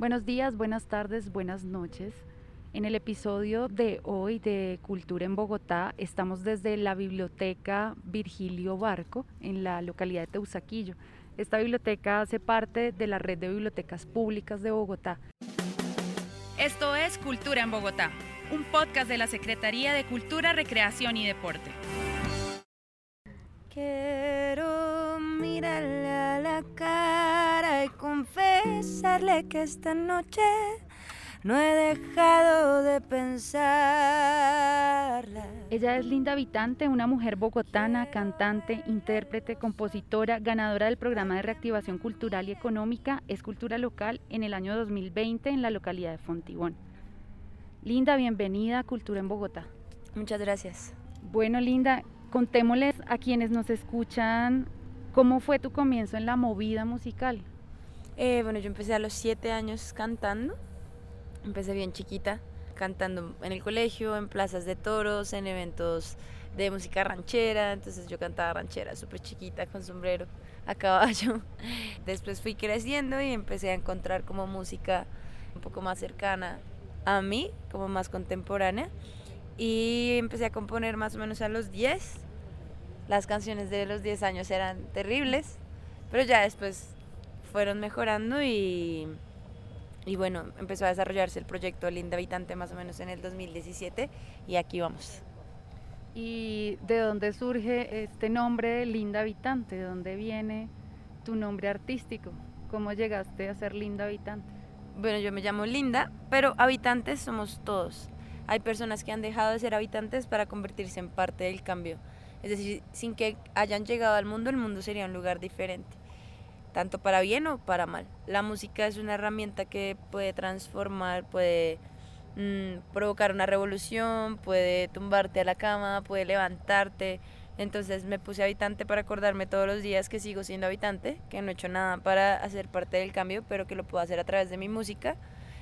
Buenos días, buenas tardes, buenas noches. En el episodio de hoy de Cultura en Bogotá estamos desde la biblioteca Virgilio Barco en la localidad de Teusaquillo. Esta biblioteca hace parte de la red de bibliotecas públicas de Bogotá. Esto es Cultura en Bogotá, un podcast de la Secretaría de Cultura, Recreación y Deporte. Quiero mirarle a la cara y confesarle que esta noche no he dejado de pensarla. Ella es Linda Habitante, una mujer bogotana, cantante, intérprete, compositora, ganadora del programa de reactivación cultural y económica Escultura Local en el año 2020 en la localidad de Fontibón. Linda, bienvenida a Cultura en Bogotá. Muchas gracias. Bueno, Linda, contémosles a quienes nos escuchan cómo fue tu comienzo en la movida musical. Eh, bueno, yo empecé a los siete años cantando Empecé bien chiquita, cantando en el colegio, en plazas de toros, en eventos de música ranchera. Entonces yo cantaba ranchera súper chiquita con sombrero a caballo. Después fui creciendo y empecé a encontrar como música un poco más cercana a mí, como más contemporánea. Y empecé a componer más o menos a los 10. Las canciones de los 10 años eran terribles, pero ya después fueron mejorando y y bueno, empezó a desarrollarse el proyecto Linda Habitante más o menos en el 2017 y aquí vamos. ¿Y de dónde surge este nombre de Linda Habitante? ¿De dónde viene tu nombre artístico? ¿Cómo llegaste a ser Linda Habitante? Bueno, yo me llamo Linda, pero habitantes somos todos. Hay personas que han dejado de ser habitantes para convertirse en parte del cambio. Es decir, sin que hayan llegado al mundo, el mundo sería un lugar diferente tanto para bien o para mal. La música es una herramienta que puede transformar, puede mm, provocar una revolución, puede tumbarte a la cama, puede levantarte. Entonces me puse habitante para acordarme todos los días que sigo siendo habitante, que no he hecho nada para hacer parte del cambio, pero que lo puedo hacer a través de mi música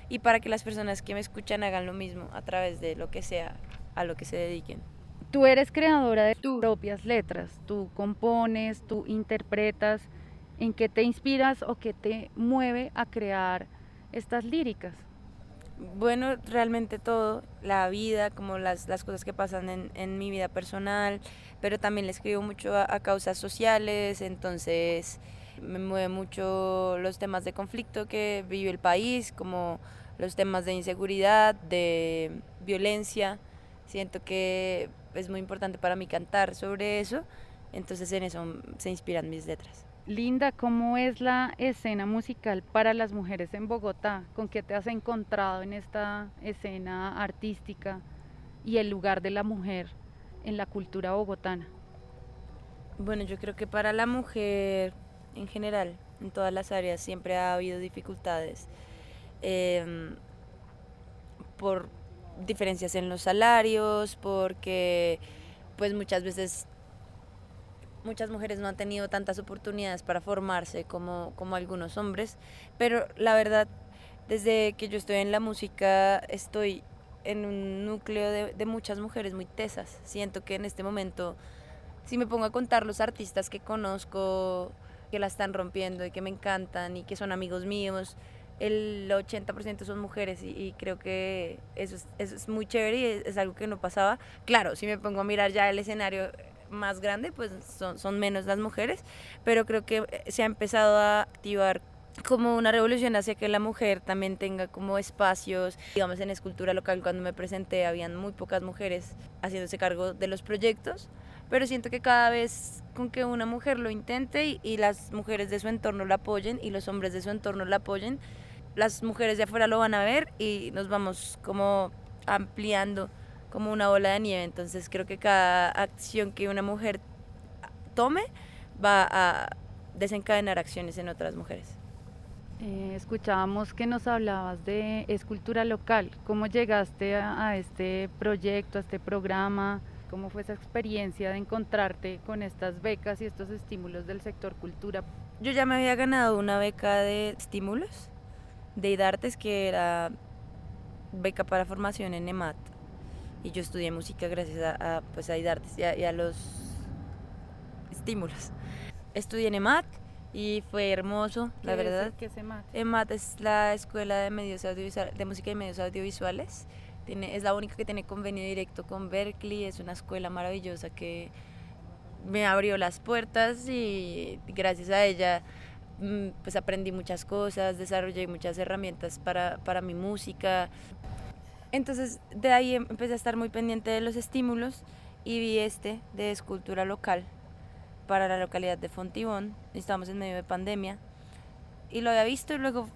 y para que las personas que me escuchan hagan lo mismo a través de lo que sea a lo que se dediquen. Tú eres creadora de tus propias letras, tú compones, tú interpretas ¿En qué te inspiras o qué te mueve a crear estas líricas? Bueno, realmente todo, la vida, como las, las cosas que pasan en, en, mi vida personal, pero también le escribo mucho a, a, causas sociales, entonces me mueve mucho los temas de conflicto que vive el país, como los temas de inseguridad, de violencia. Siento que es muy importante para mí cantar sobre eso, entonces en eso se inspiran mis letras. Linda, ¿cómo es la escena musical para las mujeres en Bogotá? ¿Con qué te has encontrado en esta escena artística y el lugar de la mujer en la cultura bogotana? Bueno, yo creo que para la mujer en general, en todas las áreas, siempre ha habido dificultades eh, por diferencias en los salarios, porque pues muchas veces muchas mujeres no han tenido tantas oportunidades para formarse como, como algunos hombres, pero la verdad, desde que yo estoy en la música, estoy en un núcleo de, de muchas mujeres muy tesas. Siento que en este momento, si me pongo a contar los artistas que conozco, que la están rompiendo y que me encantan y que son amigos míos, el 80% son mujeres y, creo que eso es, es muy chévere y es, algo que no pasaba. Claro, si me pongo a mirar ya el escenario más grande, pues son, son menos las mujeres, pero creo que se ha empezado a activar como una revolución hacia que la mujer también tenga como espacios, digamos en escultura local cuando me presenté habían muy pocas mujeres haciéndose cargo de los proyectos, pero siento que cada vez con que una mujer lo intente y, y las mujeres de su entorno la apoyen y los hombres de su entorno la apoyen, las mujeres de afuera lo van a ver y nos vamos como ampliando como una bola de nieve. Entonces creo que cada acción que una mujer tome va a desencadenar acciones en otras mujeres. Eh, escuchábamos que nos hablabas de escultura local. ¿Cómo llegaste a, a, este proyecto, a este programa? ¿Cómo fue esa experiencia de encontrarte con estas becas y estos estímulos del sector cultura? Yo ya me había ganado una beca de estímulos de IDARTES que era beca para formación en EMAT y yo estudié música gracias a, a pues a IDARTES y a, y a, los estímulos. Estudié en EMAT y fue hermoso, la verdad. ¿Qué es EMAT? EMAT es la Escuela de, medios de Música y Medios Audiovisuales. Tiene, es la única que tiene convenio directo con Berkeley, es una escuela maravillosa que me abrió las puertas y gracias a ella mm, pues aprendí muchas cosas, desarrollé muchas herramientas para, para mi música. Entonces de ahí em, empecé a estar muy pendiente de los estímulos y vi este de escultura local para la localidad de Fontibón. Estábamos en medio de pandemia y lo había visto y luego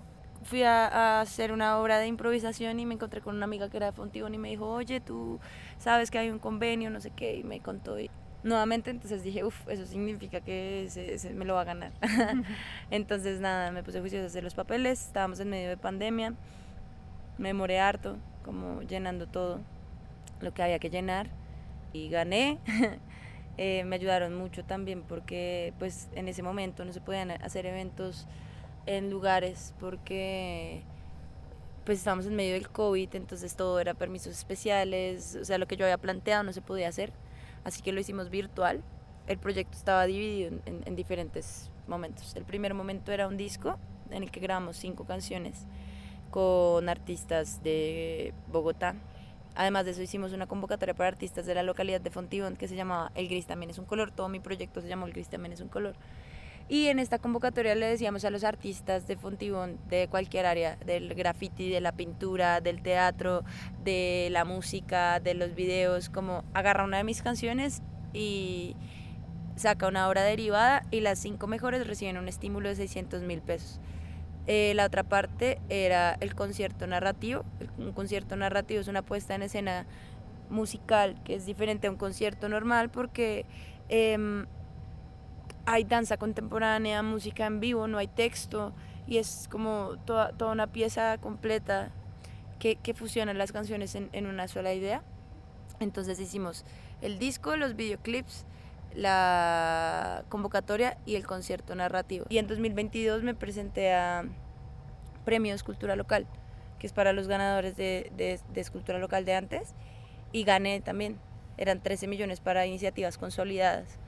fui a, hacer una obra de improvisación y me encontré con una amiga que era de Fontibón y me dijo, oye, tú sabes que hay un convenio, no sé qué, y me contó. Y nuevamente entonces dije, uff, eso significa que se, me lo va a ganar. entonces nada, me puse juiciosa a hacer los papeles, estábamos en medio de pandemia, me demoré harto, como llenando todo lo que había que llenar y gané. Eh, me ayudaron mucho también porque pues en ese momento no se podían hacer eventos en lugares porque pues estábamos en medio del COVID, entonces todo era permisos especiales, o sea, lo que yo había planteado no se podía hacer, así que lo hicimos virtual. El proyecto estaba dividido en, en diferentes momentos. El primer momento era un disco en el que grabamos cinco canciones con artistas de Bogotá, Además de eso hicimos una convocatoria para artistas de la localidad de Fontibón que se llamaba El Gris también es un color. Todo mi proyecto se llamó El Gris también es un color. Y en esta convocatoria le decíamos a los artistas de Fontibón, de cualquier área, del graffiti, de la pintura, del teatro, de la música, de los videos, como agarra una de mis canciones y saca una obra derivada y las cinco mejores reciben un estímulo de 600 mil pesos. Eh, la otra parte era el concierto narrativo. Un concierto narrativo es una puesta en escena musical que es diferente a un concierto normal porque em, hay danza contemporánea, música en vivo, no hay texto y es como toda, toda una pieza completa que, que fusiona las canciones en, en una sola idea. Entonces hicimos el disco, los videoclips, la convocatoria y el concierto narrativo. Y en 2022 me presenté a Premio Escultura Local, que es para los ganadores de, de, escultura local de antes, y gané también. Eran 13 millones para iniciativas consolidadas.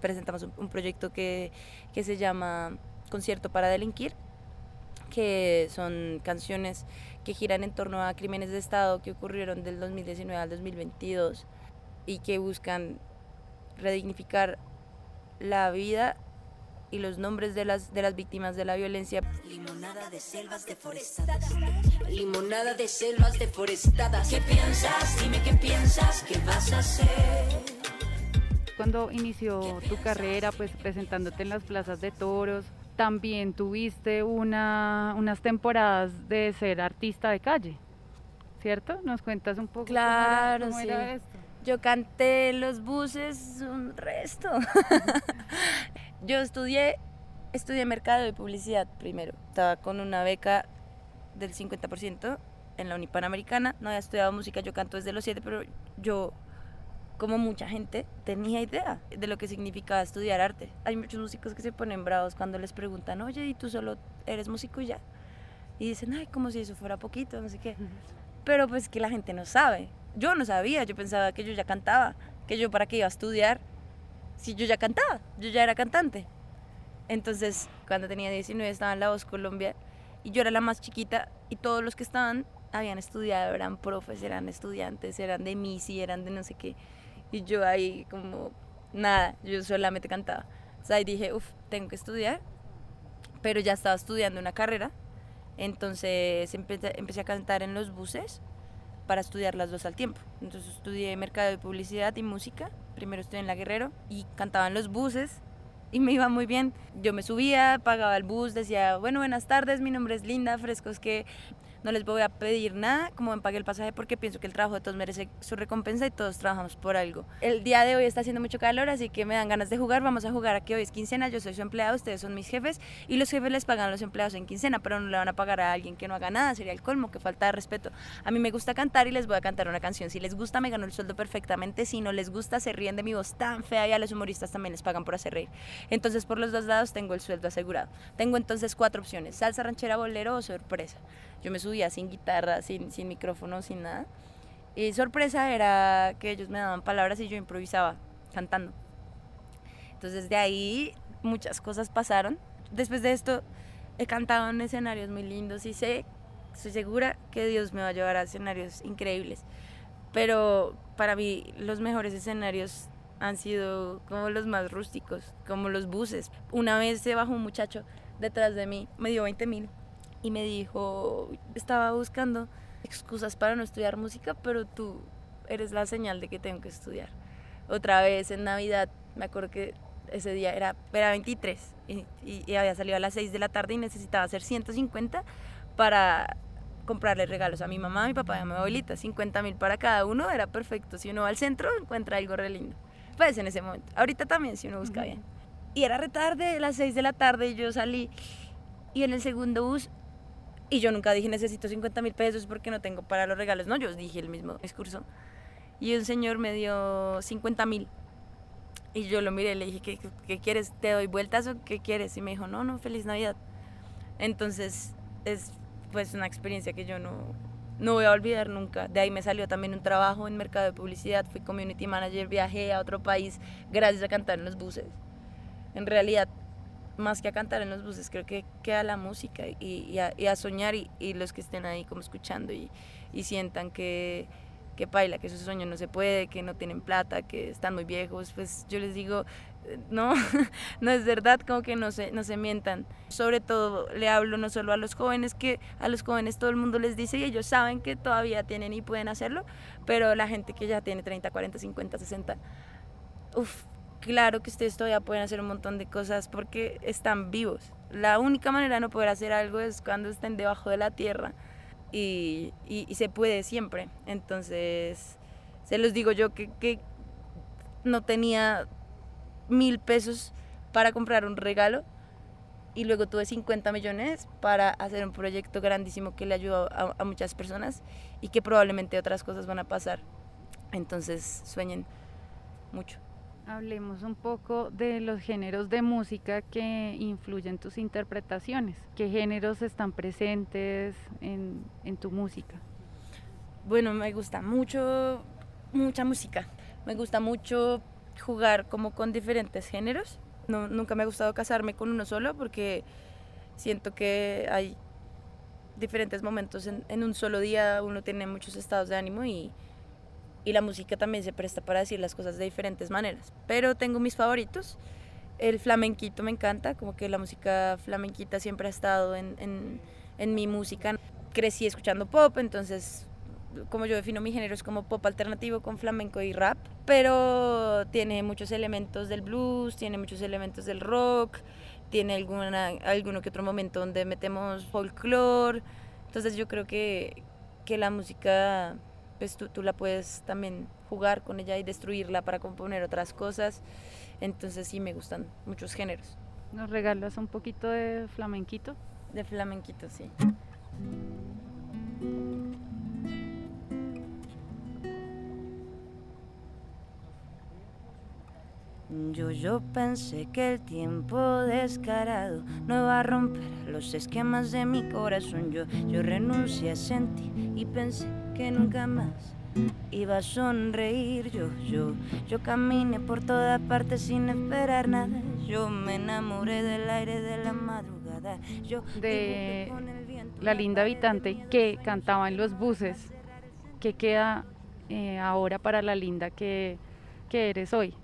Presentamos un, proyecto que, que se llama Concierto para Delinquir, que son canciones que giran en torno a crímenes de Estado que ocurrieron del 2019 al 2022 y que buscan redignificar la vida y los nombres de las, de las víctimas de la violencia. Limonada de selvas deforestadas. Limonada de selvas deforestadas. ¿Qué piensas? Dime qué piensas, ¿qué vas a hacer? Cuando inició tu carrera, pues presentándote en las plazas de toros, también tuviste una, unas temporadas de ser artista de calle, ¿cierto? ¿Nos cuentas un poco claro, cómo era esto? Yo canté en los buses un resto. yo estudié, estudié mercado y publicidad primero. Estaba con una beca del 50% en la Unipanamericana. No había estudiado música, yo canto desde los 7, pero yo, como mucha gente, tenía idea de lo que significaba estudiar arte. Hay muchos músicos que se ponen bravos cuando les preguntan, oye, ¿y tú solo eres músico y ya? Y dicen, ay, como si eso fuera poquito, no sé qué. Pero pues que la gente no sabe yo no sabía, yo pensaba que yo ya cantaba, que yo para qué iba a estudiar si yo ya cantaba, yo ya era cantante. Entonces, cuando tenía 19 estaba en La Voz Colombia y yo era la más chiquita y todos los que estaban habían estudiado, eran profes, eran estudiantes, eran de MISI, eran de no sé qué. Y yo ahí como nada, yo solamente cantaba. O sea, ahí dije, uff, tengo que estudiar, pero ya estaba estudiando una carrera. Entonces empecé, empecé a cantar en los buses para estudiar las dos al tiempo. Entonces estudié mercado de publicidad y música. Primero estudié en La Guerrero y cantaba en los buses y me iba muy bien. Yo me subía, pagaba el bus, decía, bueno, buenas tardes, mi nombre es Linda, frescos que no les voy a pedir nada, como me pague el pasaje, porque pienso que el trabajo de todos merece su recompensa y todos trabajamos por algo. El día de hoy está haciendo mucho calor, así que me dan ganas de jugar. Vamos a jugar aquí hoy es quincena, yo soy su empleado, ustedes son mis jefes y los jefes les pagan a los empleados en quincena, pero no le van a pagar a alguien que no haga nada, sería el colmo, que falta de respeto. A mí me gusta cantar y les voy a cantar una canción. Si les gusta, me gano el sueldo perfectamente. Si no les gusta, se ríen de mi voz tan fea y a los humoristas también les pagan por hacer reír. Entonces, por los dos lados tengo el sueldo asegurado. Tengo entonces cuatro opciones: salsa, ranchera, bolero o sorpresa. Yo me subía sin guitarra, sin, sin micrófono, sin nada. Y sorpresa era que ellos me daban palabras y yo improvisaba cantando. Entonces de ahí muchas cosas pasaron. después de esto he cantado en escenarios muy lindos y sé, estoy segura que Dios me va a llevar a escenarios increíbles. Pero para mí los mejores escenarios han sido como los más rústicos, como los buses. Una vez se bajó un muchacho detrás de mí, me dio 20 mil y me dijo, estaba buscando excusas para no estudiar música, pero tú eres la señal de que tengo que estudiar. Otra vez en Navidad, me acuerdo que ese día era, era 23 y, había salido a las 6 de la tarde y necesitaba hacer 150 para comprarle regalos a mi mamá, a mi papá y a mi abuelita. 50 mil para cada uno era perfecto. Si uno va al centro, encuentra algo re lindo. Pues en ese momento. Ahorita también, si uno busca bien. Y era retarde, las 6 de la tarde, y yo salí. Y en el segundo bus y yo nunca dije necesito 50 mil pesos porque no tengo para los regalos. No, yo dije el mismo discurso. Y un señor me dio 50 mil. Y yo lo miré le dije, ¿Qué, ¿qué, quieres? ¿Te doy vueltas o qué quieres? Y me dijo, no, no, feliz Navidad. Entonces es pues una experiencia que yo no, no voy a olvidar nunca. De ahí me salió también un trabajo en mercado de publicidad. Fui community manager, viajé a otro país gracias a cantar en los buses. En realidad más que a cantar en los buses, creo que queda la música y, a, soñar y, los que estén ahí como escuchando y, sientan que, que baila, que su sueño no se puede, que no tienen plata, que están muy viejos, pues yo les digo, eh, no, no es verdad, como que no se, no se mientan. Sobre todo le hablo no solo a los jóvenes, que a los jóvenes todo el mundo les dice y ellos saben que todavía tienen y pueden hacerlo, pero la gente que ya tiene 30, 40, 50, 60, uff, claro que ustedes todavía pueden hacer un montón de cosas porque están vivos. La única manera de no poder hacer algo es cuando estén debajo de la tierra y, se puede siempre. Entonces, se los digo yo que, que no tenía mil pesos para comprar un regalo y luego tuve 50 millones para hacer un proyecto grandísimo que le ayudó a muchas personas y que probablemente otras cosas van a pasar. Entonces, sueñen mucho. Hablemos un poco de los géneros de música que influyen en tus interpretaciones. ¿Qué géneros están presentes en, tu música? Bueno, me gusta mucho, mucha música. Me gusta mucho jugar como con diferentes géneros. No, nunca me ha gustado casarme con uno solo porque siento que hay diferentes momentos en, en un solo día, uno tiene muchos estados de ánimo y, y la música también se presta para decir las cosas de diferentes maneras. Pero tengo mis favoritos. El flamenquito me encanta, como que la música flamenquita siempre ha estado en, en, mi música. Crecí escuchando pop, entonces como yo defino mi género es como pop alternativo con flamenco y rap, pero tiene muchos elementos del blues, tiene muchos elementos del rock, tiene alguna, alguno que otro momento donde metemos folclore, entonces yo creo que, que la música pues tú, tú, la puedes también jugar con ella y destruirla para componer otras cosas. Entonces sí me gustan muchos géneros. ¿Nos regalas un poquito de flamenquito? De flamenquito, sí. Yo, yo pensé que el tiempo descarado no iba a romper los esquemas de mi corazón. Yo, yo renuncié a sentir y pensé que nunca más iba a sonreír. Yo, yo, yo caminé por todas partes sin esperar nada. Yo me enamoré del aire de la madrugada. Yo de la linda habitante que cantaba en los buses. ¿Qué queda eh, ahora para la linda que, que eres hoy?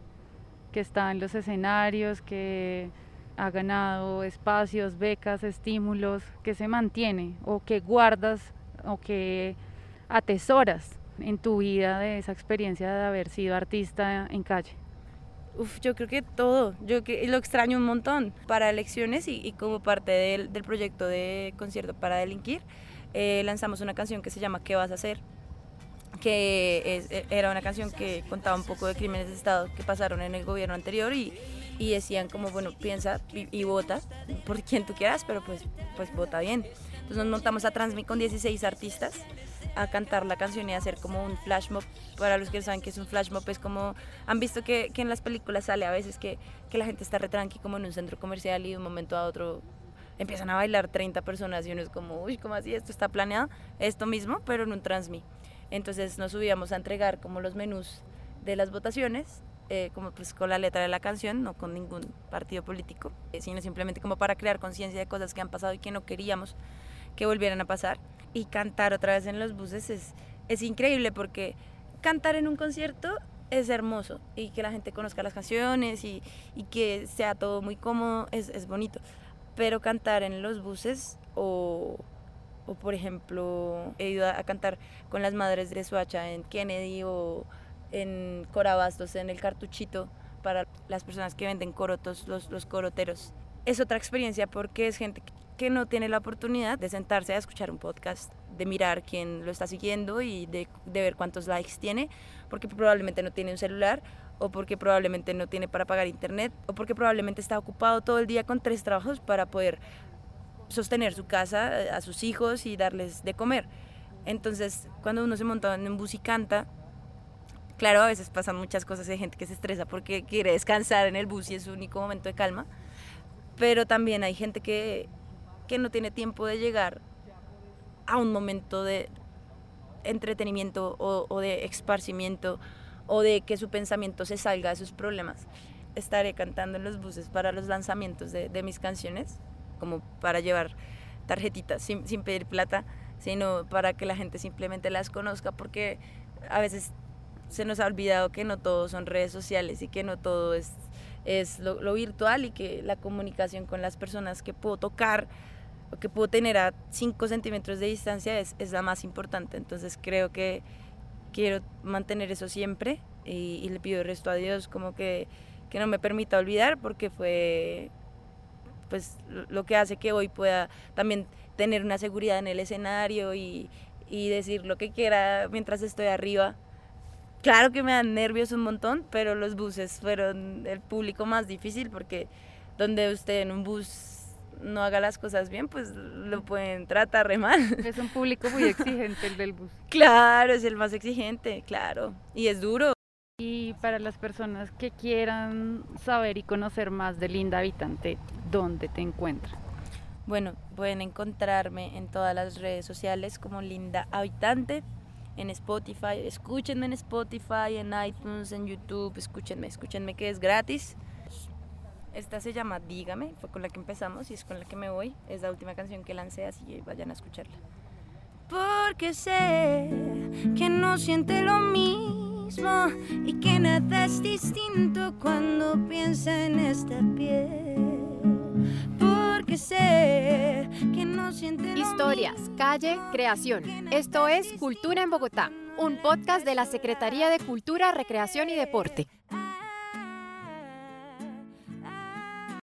que está en los escenarios, que ha ganado espacios, becas, estímulos, que se mantiene o que guardas o que atesoras en tu vida de esa experiencia de haber sido artista en calle? Uf, yo creo que todo, yo que lo extraño un montón para elecciones y, como parte del, del, proyecto de concierto para delinquir, eh, lanzamos una canción que se llama ¿Qué vas a hacer? que e, era una canción que contaba un poco de crímenes de Estado que pasaron en el gobierno anterior y, y decían como, bueno, piensa y, vota por quien tú quieras, pero pues, pues vota bien. Entonces nos montamos a Transmit con 16 artistas a cantar la canción y a hacer como un flash mob. Para los que saben que es un flash mob, es como, han visto que, que en las películas sale a veces que, que la gente está retranqui como en un centro comercial y de un momento a otro empiezan a bailar 30 personas y uno es como, uy, ¿cómo así? Esto está planeado, esto mismo, pero en un Transmit. Entonces nos subíamos a entregar como los menús de las votaciones eh, como pues con la letra de la canción, no con ningún partido político, eh, sino simplemente como para crear conciencia de cosas que han pasado y que no queríamos que volvieran a pasar. Y cantar otra vez en los buses es, es increíble porque cantar en un concierto es hermoso y que la gente conozca las canciones y, y que sea todo muy cómodo es, es, bonito. Pero cantar en los buses o, o, por ejemplo, he ido a, cantar con las madres de Suacha en Kennedy o en Corabastos, en el cartuchito, para las personas que venden corotos, los, los coroteros. Es otra experiencia porque es gente que no tiene la oportunidad de sentarse a escuchar un podcast, de mirar quién lo está siguiendo y de, de, ver cuántos likes tiene, porque probablemente no tiene un celular o porque probablemente no tiene para pagar internet o porque probablemente está ocupado todo el día con tres trabajos para poder sostener su casa, a sus hijos y darles de comer. Entonces, cuando uno se monta en un bus y canta, Claro, a veces pasan muchas cosas, hay gente que se estresa porque quiere descansar en el bus y es su único momento de calma, pero también hay gente que, que no tiene tiempo de llegar a un momento de entretenimiento o, de esparcimiento o de que su pensamiento se salga de sus problemas. Estaré cantando en los buses para los lanzamientos de, de mis canciones, como para llevar tarjetitas sin, sin pedir plata, sino para que la gente simplemente las conozca, porque a veces se nos ha olvidado que no todo son redes sociales y que no todo es, es lo, lo, virtual y que la comunicación con las personas que puedo tocar que puedo tener a 5 centímetros de distancia es, es, la más importante. Entonces creo que quiero mantener eso siempre y, y le pido el resto a Dios como que, que no me permita olvidar porque fue pues lo que hace que hoy pueda también tener una seguridad en el escenario y, y decir lo que quiera mientras estoy arriba Claro que me dan nervios un montón, pero los buses fueron el público más difícil porque donde usted en un bus no haga las cosas bien, pues lo pueden tratar re mal. Es un público muy exigente el del bus. Claro, es el más exigente, claro. Y es duro. Y para las personas que quieran saber y conocer más de Linda Habitante, ¿dónde te encuentran? Bueno, pueden encontrarme en todas las redes sociales como Linda Habitante en Spotify, escúchenme en Spotify, en iTunes, en YouTube, escúchenme, escúchenme que es gratis. Esta se llama Dígame, fue con la que empezamos y es con la que me voy. Es la última canción que lancé, así que vayan a escucharla. Porque sé que no siente lo mismo y que nada es distinto cuando piensa en esta piel. Porque sé que no siente lo Historias, calle, creación. Esto es Cultura en Bogotá, un podcast de la Secretaría de Cultura, Recreación y Deporte.